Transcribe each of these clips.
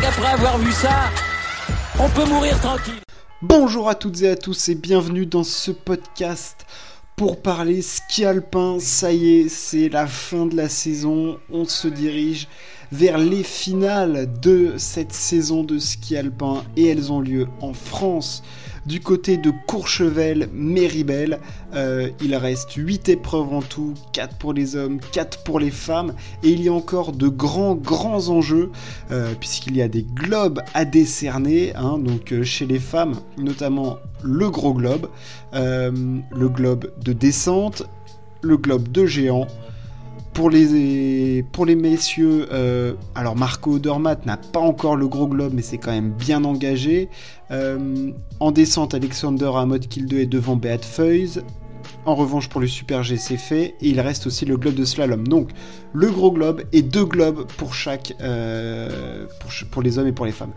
qu'après avoir vu ça, on peut mourir tranquille. Bonjour à toutes et à tous et bienvenue dans ce podcast pour parler ski alpin. Ça y est, c'est la fin de la saison. On se dirige vers les finales de cette saison de ski alpin et elles ont lieu en France. Du côté de Courchevel, Méribel, euh, il reste 8 épreuves en tout, 4 pour les hommes, 4 pour les femmes, et il y a encore de grands, grands enjeux, euh, puisqu'il y a des globes à décerner, hein, donc euh, chez les femmes, notamment le gros globe, le globe de descente, le globe de géant, pour les, messieurs, euh, alors Marco Odermatt n'a pas encore le gros globe, mais c'est quand même bien engagé. Euh, en descente, Alexander Amod Kill 2 est devant Beat Feuys. En revanche, pour le Super G, c'est fait. Et il reste aussi le globe de slalom. Donc, le gros globe et deux globes pour chaque, euh, pour, les hommes et pour les femmes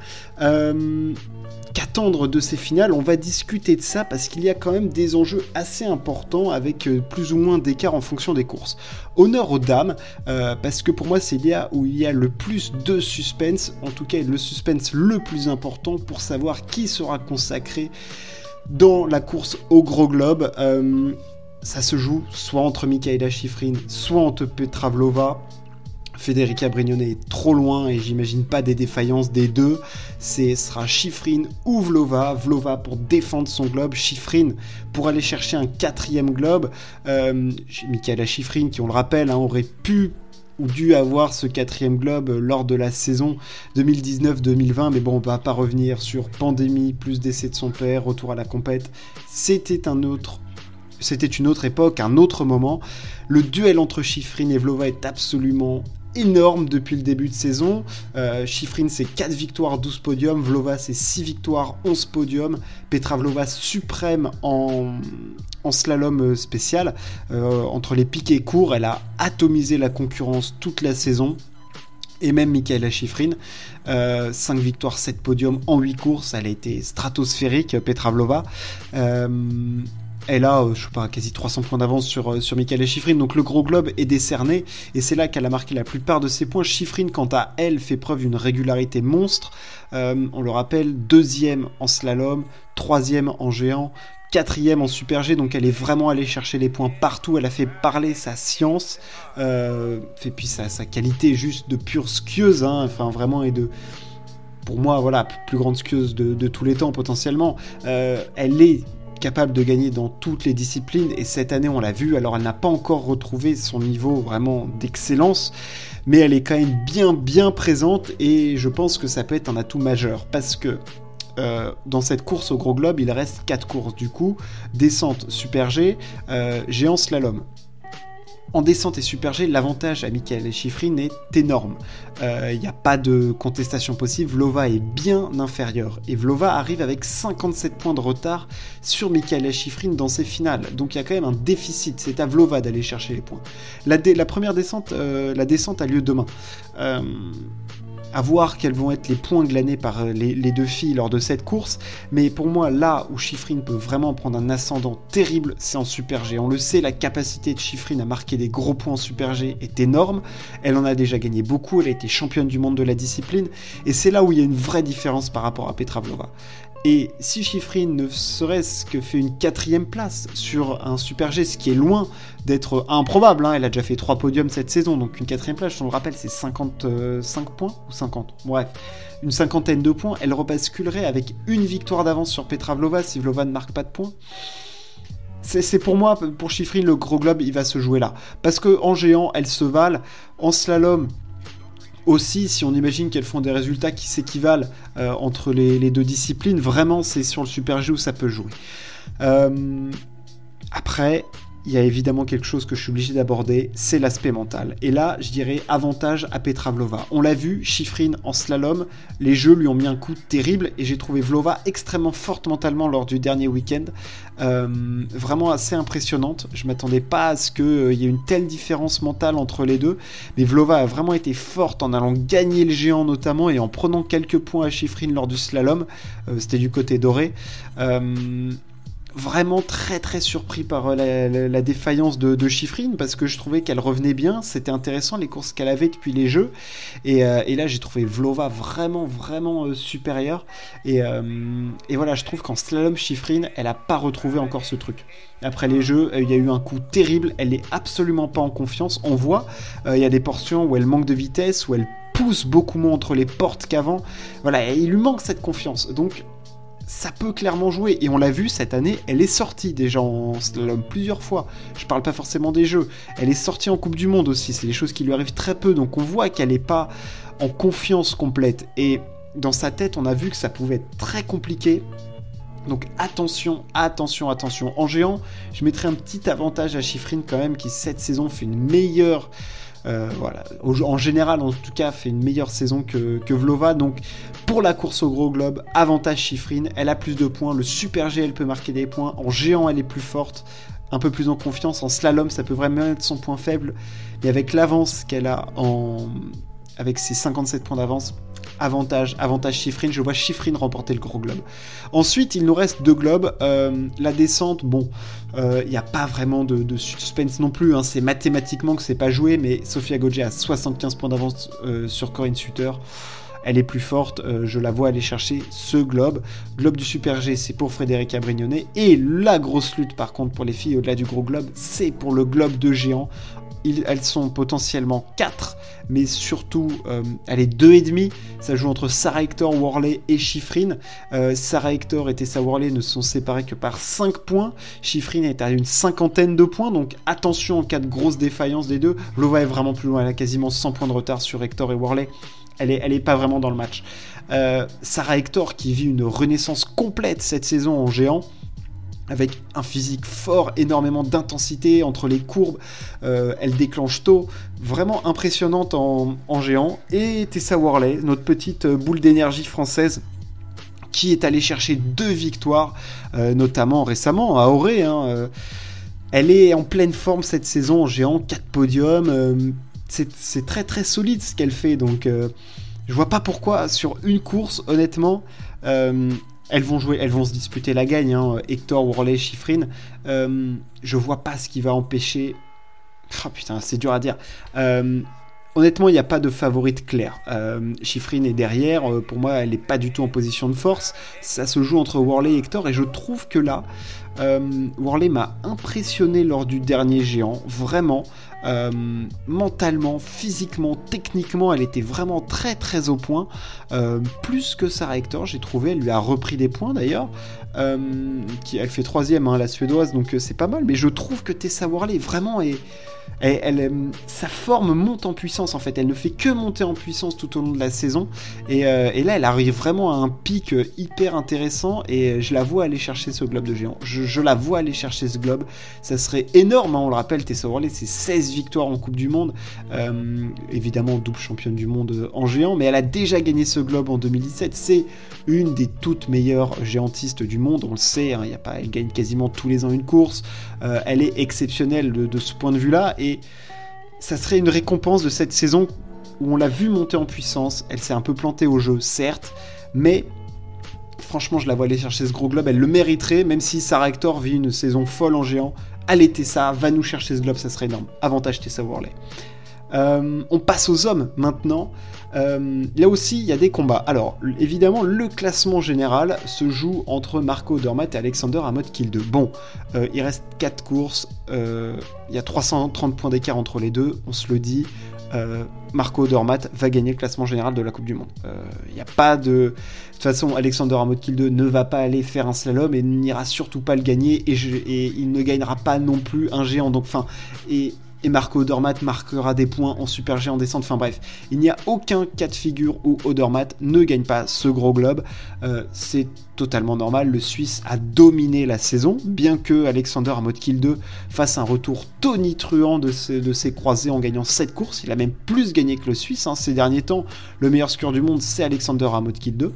qu'attendre de ces finales? On va discuter de ça parce qu'il y a quand même des enjeux assez importants avec euh, plus ou moins d'écart en fonction des courses. Honneur aux dames, euh, parce que pour moi c'est là où il y a le plus de suspense, en tout cas le suspense le plus important pour savoir qui sera consacré dans la course au gros globe. Euh, ça se joue soit entre Michaela Schifrin, soit entre Petra Vlova. Federica Brignone est trop loin et j'imagine pas des défaillances des deux. Ce sera Schifrin ou Vlova. Vlova pour défendre son globe, Schifrin pour aller chercher un quatrième globe. Euh, Michaela Schifrin, qui on le rappelle, hein, aurait pu ou dû avoir ce quatrième globe lors de la saison 2019-2020, mais bon, on va pas revenir sur pandémie, plus décès de son père, retour à la compète. C'était un autre c'était une autre époque, un autre moment. Le duel entre Schifrin et Vlova est absolument énorme depuis le début de saison. Euh, c'est 4 victoires, 12 podiums. Vlova, c'est 6 victoires, 11 podiums. Petra Vlova, suprême en, slalom euh, spécial. Euh, entre les piquets courts, elle a atomisé la concurrence toute la saison. Et même Michaela Schifrin, 5 victoires, 7 podiums en 8 courses. Elle a été stratosphérique, Petra Vlova. Elle a, euh, je sais pas, quasi 300 points d'avance sur, euh, sur Michael Schifrin. Donc le gros globe est décerné et c'est là qu'elle a marqué la plupart de ses points. Schifrin, quant à elle, fait preuve d'une régularité monstre. Euh, on le rappelle, deuxième en slalom, troisième en géant, quatrième en super G, donc elle est vraiment allée chercher les points partout, elle a fait parler sa science, et puis sa, qualité juste de pure skieuse, hein, enfin vraiment, et de... Pour moi, voilà, plus grande skieuse de, de tous les temps potentiellement. elle est capable de gagner dans toutes les disciplines. Et cette année on l'a vu, alors elle n'a pas encore retrouvé son niveau vraiment d'excellence, mais elle est quand même bien bien présente. Et je pense que ça peut être un atout majeur parce que euh, dans cette course au gros globe, il reste 4 courses. Du coup, descente super G, euh, géant slalom. En descente et super G, l'avantage à Michael Schifrin est énorme. Il euh, n'y a pas de contestation possible. Vlova est bien inférieur. Et Vlova arrive avec 57 points de retard sur Michael Schifrin dans ses finales. Donc il y a quand même un déficit. C'est à Vlova d'aller chercher les points. La, première descente, euh, la descente a lieu demain. Euh, à voir quels vont être les points glanés par euh, les, deux filles lors de cette course. Mais pour moi, là où Schifrin peut vraiment prendre un ascendant terrible, c'est en Super G. On le sait, la capacité de Schifrin à marquer des gros points en Super G est énorme. Elle en a déjà gagné beaucoup, elle a été championne du monde de la discipline. Et c'est là où il y a une vraie différence par rapport à Petra Vlova. Et si Schifrin ne serait-ce que fait une quatrième place sur un Super G, ce qui est loin d'être improbable, hein, elle a déjà fait trois podiums cette saison, donc une quatrième place, je le rappelle, c'est 55 points ou 50, bref, une cinquantaine de points, elle rebasculerait avec une victoire d'avance sur Petra Vlova si Vlova ne marque pas de points. C'est pour moi, pour Schifrin, le gros globe, il va se jouer là. Parce que en géant, elle se valent. En slalom, aussi, si on imagine qu'elles font des résultats qui s'équivalent euh, entre les, deux disciplines, vraiment c'est sur le Super G où ça peut jouer. Euh, après, il y a évidemment quelque chose que je suis obligé d'aborder, c'est l'aspect mental. Et là, je dirais avantage à Petra Vlova. On l'a vu, Schifrin en slalom, les jeux lui ont mis un coup terrible et j'ai trouvé Vlova extrêmement forte mentalement lors du dernier week-end. Euh, vraiment assez impressionnante. Je m'attendais pas à ce qu'il euh, y ait une telle différence mentale entre les deux. Mais Vlova a vraiment été forte en allant gagner le géant notamment et en prenant quelques points à Schifrin lors du slalom. Euh, c'était du côté doré. Vraiment très très surpris par euh, la, défaillance de, de Chiffrine parce que je trouvais qu'elle revenait bien, c'était intéressant les courses qu'elle avait depuis les jeux. Et, euh, là j'ai trouvé Vlova vraiment vraiment euh, supérieure. Et, voilà je trouve qu'en slalom Chiffrine elle a pas retrouvé encore ce truc. Après les jeux il y a eu un coup terrible, elle est absolument pas en confiance, on voit il y a des portions où elle manque de vitesse, où elle pousse beaucoup moins entre les portes qu'avant, voilà il lui manque cette confiance. Donc ça peut clairement jouer. Et on l'a vu cette année, elle est sortie déjà en slalom plusieurs fois. Je parle pas forcément des jeux. Elle est sortie en Coupe du Monde aussi. C'est des choses qui lui arrivent très peu. Donc on voit qu'elle n'est pas en confiance complète. Et dans sa tête, on a vu que ça pouvait être très compliqué. Donc attention, attention, attention. En géant, je mettrai un petit avantage à Chiffrine quand même, qui cette saison fait une meilleure euh, voilà. En général, en tout cas, fait une meilleure saison que, que, Vlova. Donc, pour la course au gros globe, avantage Chiffrine. Elle a plus de points. Le Super G, elle peut marquer des points. En géant, elle est plus forte. Un peu plus en confiance. En slalom, ça peut vraiment être son point faible. Et avec l'avance qu'elle a en. Avec ses 57 points d'avance, avantage, avantage Chiffrine. Je vois Chiffrine remporter le gros globe. Ensuite, il nous reste deux globes. Euh, la descente, bon, il euh, n'y a pas vraiment de, suspense non plus. Hein. C'est mathématiquement que c'est pas joué, mais Sofia Gogé a 75 points d'avance euh, sur Corinne Suter. Elle est plus forte, je la vois aller chercher ce globe. Globe du Super G, c'est pour Frédéric Brignonnet. Et la grosse lutte, par contre, pour les filles au-delà du gros globe, c'est pour le globe de géant elles sont potentiellement 4, mais surtout, euh, elle est 2,5. Ça joue entre Sarah Hector, Worley et Chiffrine. Euh, Sarah Hector et Tessa Worley ne sont séparés que par 5 points. Chiffrine est à une cinquantaine de points, donc attention en cas de grosse défaillance des deux. Lova est vraiment plus loin, elle a quasiment 100 points de retard sur Hector et Worley. Elle est, elle est pas vraiment dans le match. Euh, Sarah Hector qui vit une renaissance complète cette saison en géant avec un physique fort, énormément d'intensité entre les courbes, euh, elle déclenche tôt, vraiment impressionnante en, géant. Et Tessa Worley, notre petite euh, boule d'énergie française, qui est allée chercher deux victoires, euh, notamment récemment à Auré. Hein, elle est en pleine forme cette saison en géant, 4 podiums, c'est très très solide ce qu'elle fait, donc je vois pas pourquoi sur une course, honnêtement, elles vont jouer, elles vont se disputer la gagne, hein, Hector, Worley, Chiffrine. Euh, je vois pas ce qui va empêcher. Oh putain, c'est dur à dire. Euh, honnêtement, il n'y a pas de favorite claire. Euh, est derrière. pour moi, elle n'est pas du tout en position de force. Ça se joue entre Worley et Hector. Et je trouve que là, Worley m'a impressionné lors du dernier géant. Vraiment. Euh, mentalement, physiquement, techniquement, elle était vraiment très très au point. Euh, plus que Sarah Hector, j'ai trouvé. Elle lui a repris des points d'ailleurs. Euh, elle fait troisième, hein, la suédoise, donc c'est pas mal. Mais je trouve que Tessa Worley vraiment est elle, euh, sa forme monte en puissance en fait. Elle ne fait que monter en puissance tout au long de la saison. Et, euh, là, elle arrive vraiment à un pic euh, hyper intéressant. Et je la vois aller chercher ce globe de géant. Je, la vois aller chercher ce globe. Ça serait énorme. Hein, on le rappelle, Tessa Worley, c'est 16 victoires en Coupe du Monde. évidemment, double championne du monde en géant. Mais elle a déjà gagné ce globe en 2017. C'est une des toutes meilleures géantistes du monde. On le sait. Hein, y a pas, elle gagne quasiment tous les ans une course. elle est exceptionnelle de, de ce point de vue-là et ça serait une récompense de cette saison où on l'a vu monter en puissance. Elle s'est un peu plantée au jeu, certes, mais franchement, je la vois aller chercher ce gros globe. Elle le mériterait, même si Sarah Hector vit une saison folle en géant. Allez Tessa, va nous chercher ce globe, ça serait énorme. Avantage Tessa Worley. Euh, on passe aux hommes maintenant. Euh, là aussi, il y a des combats. Alors, évidemment, le classement général se joue entre Marco Dormat et Alexander à mode kill 2. Bon, euh, il reste 4 courses. il y a 330 points d'écart entre les deux. On se le dit. Marco Dormat va gagner le classement général de la Coupe du Monde. Il n'y a pas de. De toute façon, Alexander kill 2 ne va pas aller faire un slalom et n'ira surtout pas le gagner. Et, il ne gagnera pas non plus un géant. Donc, enfin. Et Marco Odermatt marquera des points en Super G en descente. Enfin bref, il n'y a aucun cas de figure où Odermatt ne gagne pas ce gros globe. Euh, c'est totalement normal. Le Suisse a dominé la saison, bien que Alexander kill 2 fasse un retour tonitruant de ses, de ses croisés en gagnant 7 courses. Il a même plus gagné que le Suisse hein. ces derniers temps. Le meilleur score du monde, c'est Alexander kill 2.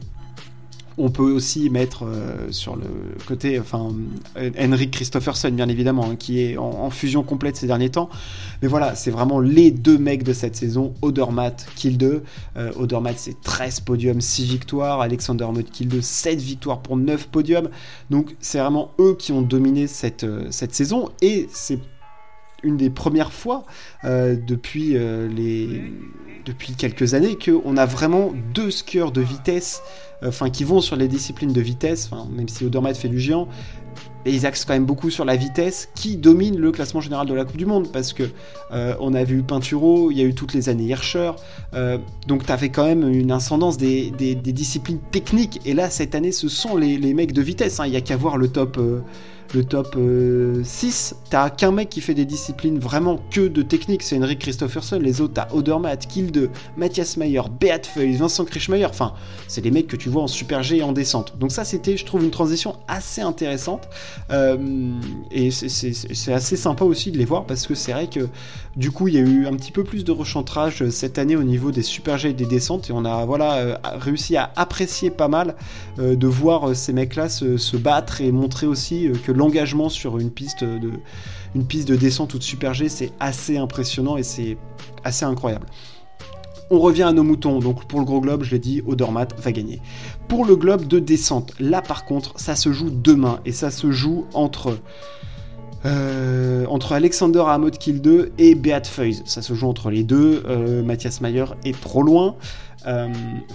On peut aussi mettre euh, sur le côté, enfin, Henrik Christopherson, bien évidemment, hein, qui est en, fusion complète ces derniers temps. Mais voilà, c'est vraiment les deux mecs de cette saison. Odermatt, Kill 2. Euh, Odermatt, c'est 13 podiums, 6 victoires. Alexander Kill 2, 7 victoires pour 9 podiums. Donc, c'est vraiment eux qui ont dominé cette, euh, saison. Et c'est une des premières fois depuis, les, depuis quelques années qu'on a vraiment deux skieurs de vitesse enfin qui vont sur les disciplines de vitesse, même si Odermatt fait du géant, ils axent quand même beaucoup sur la vitesse qui domine le classement général de la Coupe du Monde parce que euh, on a vu Pinturo, il y a eu toutes les années Hirscher, euh, donc tu avais quand même une ascendance des, disciplines techniques et là cette année ce sont les, mecs de vitesse, hein. il n'y a qu'à voir le top, euh, le top 6, euh, t'as qu'un mec qui fait des disciplines vraiment que de technique, c'est Henrik Christopherson. Les autres, t'as Odermatt, Kilde, Matthias Mayer, Beat Feuille, Vincent Krischmeier. Enfin, c'est des mecs que tu vois en Super G et en descente. Donc, ça, c'était, je trouve, une transition assez intéressante. Euh, et c'est assez sympa aussi de les voir parce que c'est vrai que du coup, il y a eu un petit peu plus de rechantrage euh, cette année au niveau des Super G et des descentes. Et on a voilà, réussi à apprécier pas mal de voir ces mecs-là se, se, battre et montrer aussi que l'engagement sur une piste de, descente ou de super G, c'est assez impressionnant et c'est assez incroyable. On revient à nos moutons, donc pour le gros globe, je l'ai dit, Odermatt va gagner. Pour le globe de descente, là par contre, ça se joue demain et ça se joue entre euh, entre Alexander Hamod Kill 2 et Beat Feuys. Ça se joue entre les deux. Euh, Mathias Mayer est trop loin, euh,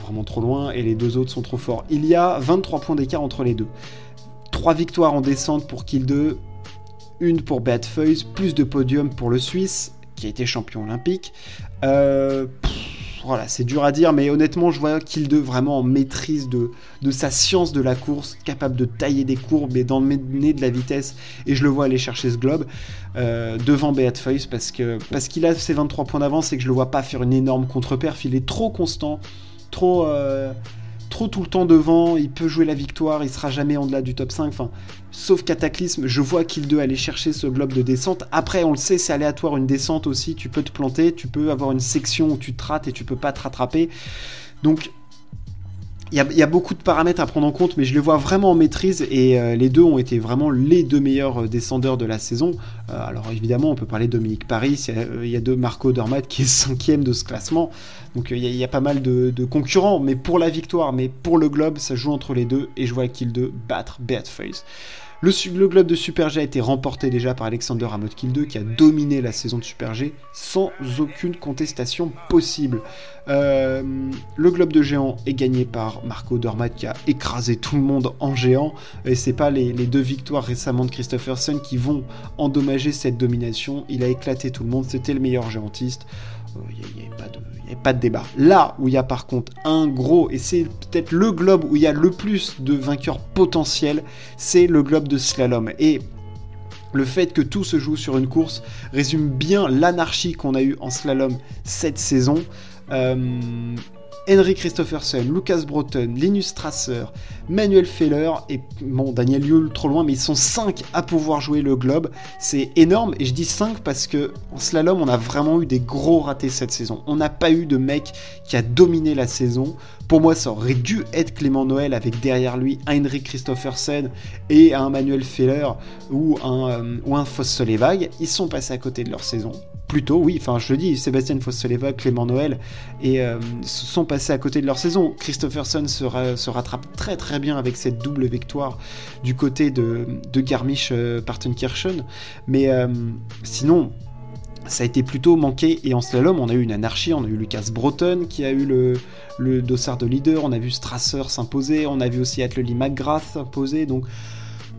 vraiment trop loin, et les deux autres sont trop forts. Il y a 23 points d'écart entre les deux. 3 victoires en descente pour Kill 2, une pour Beat Feuys, plus de podium pour le Suisse, qui a été champion olympique. Euh, voilà, c'est dur à dire, mais honnêtement, je vois Kill 2 vraiment en maîtrise de, de sa science de la course, capable de tailler des courbes et d'emmener de la vitesse, et je le vois aller chercher ce globe euh, devant Beat Feuys parce que parce qu'il a ses 23 points d'avance et que je le vois pas faire une énorme contre-perf, il est trop constant, trop... Euh, trop tout le temps devant, il peut jouer la victoire, il sera jamais en delà du top 5. Enfin, sauf Cataclysme, je vois qu'il doit aller chercher ce globe de descente. Après, on le sait, c'est aléatoire une descente aussi. Tu peux te planter, tu peux avoir une section où tu te rates et tu peux pas te rattraper. Donc, il y, a beaucoup de paramètres à prendre en compte, mais je les vois vraiment en maîtrise et euh, les deux ont été vraiment les deux meilleurs euh, descendeurs de la saison. Euh, alors évidemment, on peut parler de Dominique Paris, il y, a deux Marco Dormat qui est cinquième de ce classement, donc il y, a pas mal de, concurrents, mais pour la victoire, mais pour le globe, ça joue entre les deux et je vois Kill 2 battre Beat Face. Le, globe de Super G a été remporté déjà par Alexander Kill 2 qui a dominé la saison de Super G sans aucune contestation possible. Euh, le globe de géant est gagné par Marco Dormat qui a écrasé tout le monde en géant et c'est pas les, deux victoires récemment de Christopherson qui vont endommager cette domination. Il a éclaté tout le monde, c'était le meilleur géantiste. Il euh, n'y pas de a pas de débat. Là où il y a par contre un gros, et c'est peut-être le globe où il y a le plus de vainqueurs potentiels, c'est le globe de slalom. Et le fait que tout se joue sur une course résume bien l'anarchie qu'on a eu en slalom cette saison. Euh, Henry Christopherson, Lucas Broughton, Linus Strasser, Manuel Feller et bon, Daniel Yule trop loin, mais ils sont 5 à pouvoir jouer le globe. C'est énorme et je dis 5 parce que en slalom, on a vraiment eu des gros ratés cette saison. On n'a pas eu de mec qui a dominé la saison. Pour moi, ça aurait dû être Clément Noël avec derrière lui un Henrik Christophersen et un Manuel Feller ou un, euh, ou un Ils sont passés à côté de leur saison. Plutôt, oui, enfin je le dis, Sébastien foss Clément Noël et euh, sont passés à côté de leur saison. Christopherson se, rattrape très très bien avec cette double victoire du côté de, de Garmisch-Partenkirchen. Euh, Mais sinon, ça a été plutôt manqué. Et en slalom, on a eu une anarchie. On a eu Lucas Broughton qui a eu le, le dossard de leader. On a vu Strasser s'imposer. On a vu aussi Atleli McGrath s'imposer. Donc,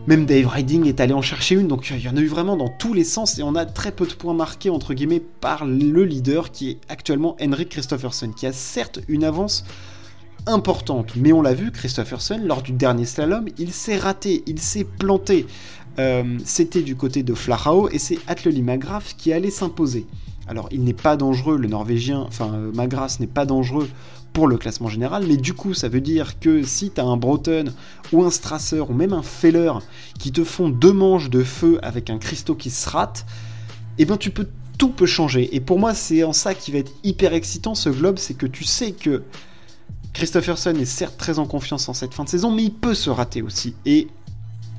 même Dave Riding est allé en chercher une. Donc, il y en a eu vraiment dans tous les sens. Et on a très peu de points marqués, entre guillemets, par le leader qui est actuellement Henrik Christopherson, qui a certes une avance importante. Mais on l'a vu, Christopherson, lors du dernier slalom, il s'est raté, il s'est planté. Euh, c'était du côté de Flachau et c'est Atleli Magraf qui allait s'imposer. Alors il n'est pas dangereux, le Norvégien, enfin euh, Magras n'est pas dangereux pour le classement général, mais du coup ça veut dire que si tu as un Breton ou un Strasser ou même un Feller qui te font deux manches de feu avec un Christo qui se rate, eh ben tu peux tout peut changer. Et pour moi c'est en ça qui va être hyper excitant ce globe, c'est que tu sais que Christopherson est certes très en confiance en cette fin de saison, mais il peut se rater aussi. Et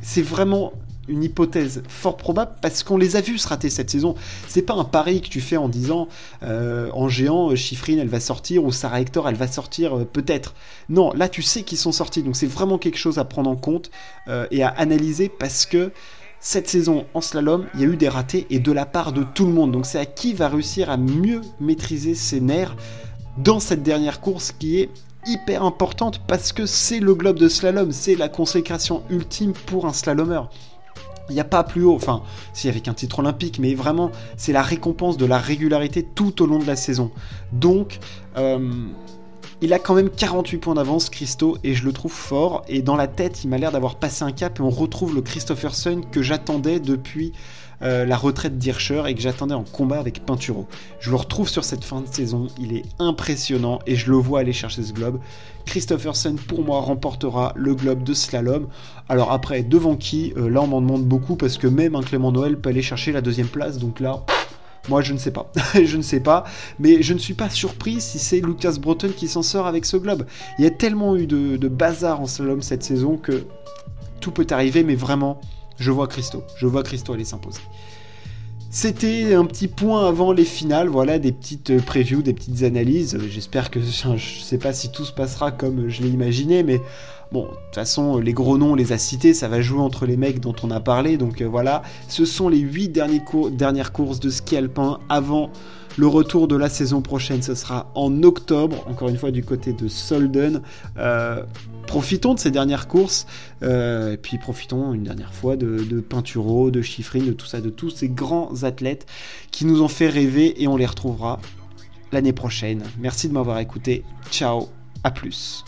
c'est vraiment une hypothèse fort probable parce qu'on les a vus se rater cette saison. C'est pas un pari que tu fais en disant euh, en géant, Chiffrine elle va sortir ou Sarah Hector elle va sortir euh, peut-être. Non, là tu sais qu'ils sont sortis donc c'est vraiment quelque chose à prendre en compte euh, et à analyser parce que cette saison en slalom, il y a eu des ratés et de la part de tout le monde. Donc c'est à qui va réussir à mieux maîtriser ses nerfs dans cette dernière course qui est hyper importante parce que c'est le globe de slalom, c'est la consécration ultime pour un slalomeur. Il n'y a pas plus haut, enfin, si avec un titre olympique, mais vraiment, c'est la récompense de la régularité tout au long de la saison. Donc, euh, il a quand même 48 points d'avance, Christo, et je le trouve fort. Et dans la tête, il m'a l'air d'avoir passé un cap, et on retrouve le Christopherson que j'attendais depuis euh, la retraite d'Hirscher et que j'attendais en combat avec Pinturo. Je le retrouve sur cette fin de saison, il est impressionnant et je le vois aller chercher ce globe. Christopherson pour moi remportera le globe de slalom. Alors après, devant qui euh, Là on m'en demande beaucoup parce que même un Clément Noël peut aller chercher la deuxième place, donc là... Moi, je ne sais pas. je ne sais pas. Mais je ne suis pas surpris si c'est Lucas Breton qui s'en sort avec ce globe. Il y a tellement eu de, de bazar en slalom cette saison que tout peut arriver, mais vraiment, je vois Christo. Je vois Christo aller s'imposer. C'était un petit point avant les finales, voilà, des petites previews, des petites analyses. J'espère que je ne sais pas si tout se passera comme je l'ai imaginé, mais bon, de toute façon, les gros noms, on les a cités, ça va jouer entre les mecs dont on a parlé, donc euh, voilà. Ce sont les 8 dernières courses de ski alpin avant le retour de la saison prochaine, ce sera en octobre, encore une fois du côté de Solden. Euh, profitons de ces dernières courses, euh, et puis profitons une dernière fois de, de Pinturo, de Chiffrine, de tout ça, de tous ces grands athlètes qui nous ont fait rêver et on les retrouvera l'année prochaine. Merci de m'avoir écouté. Ciao, à plus.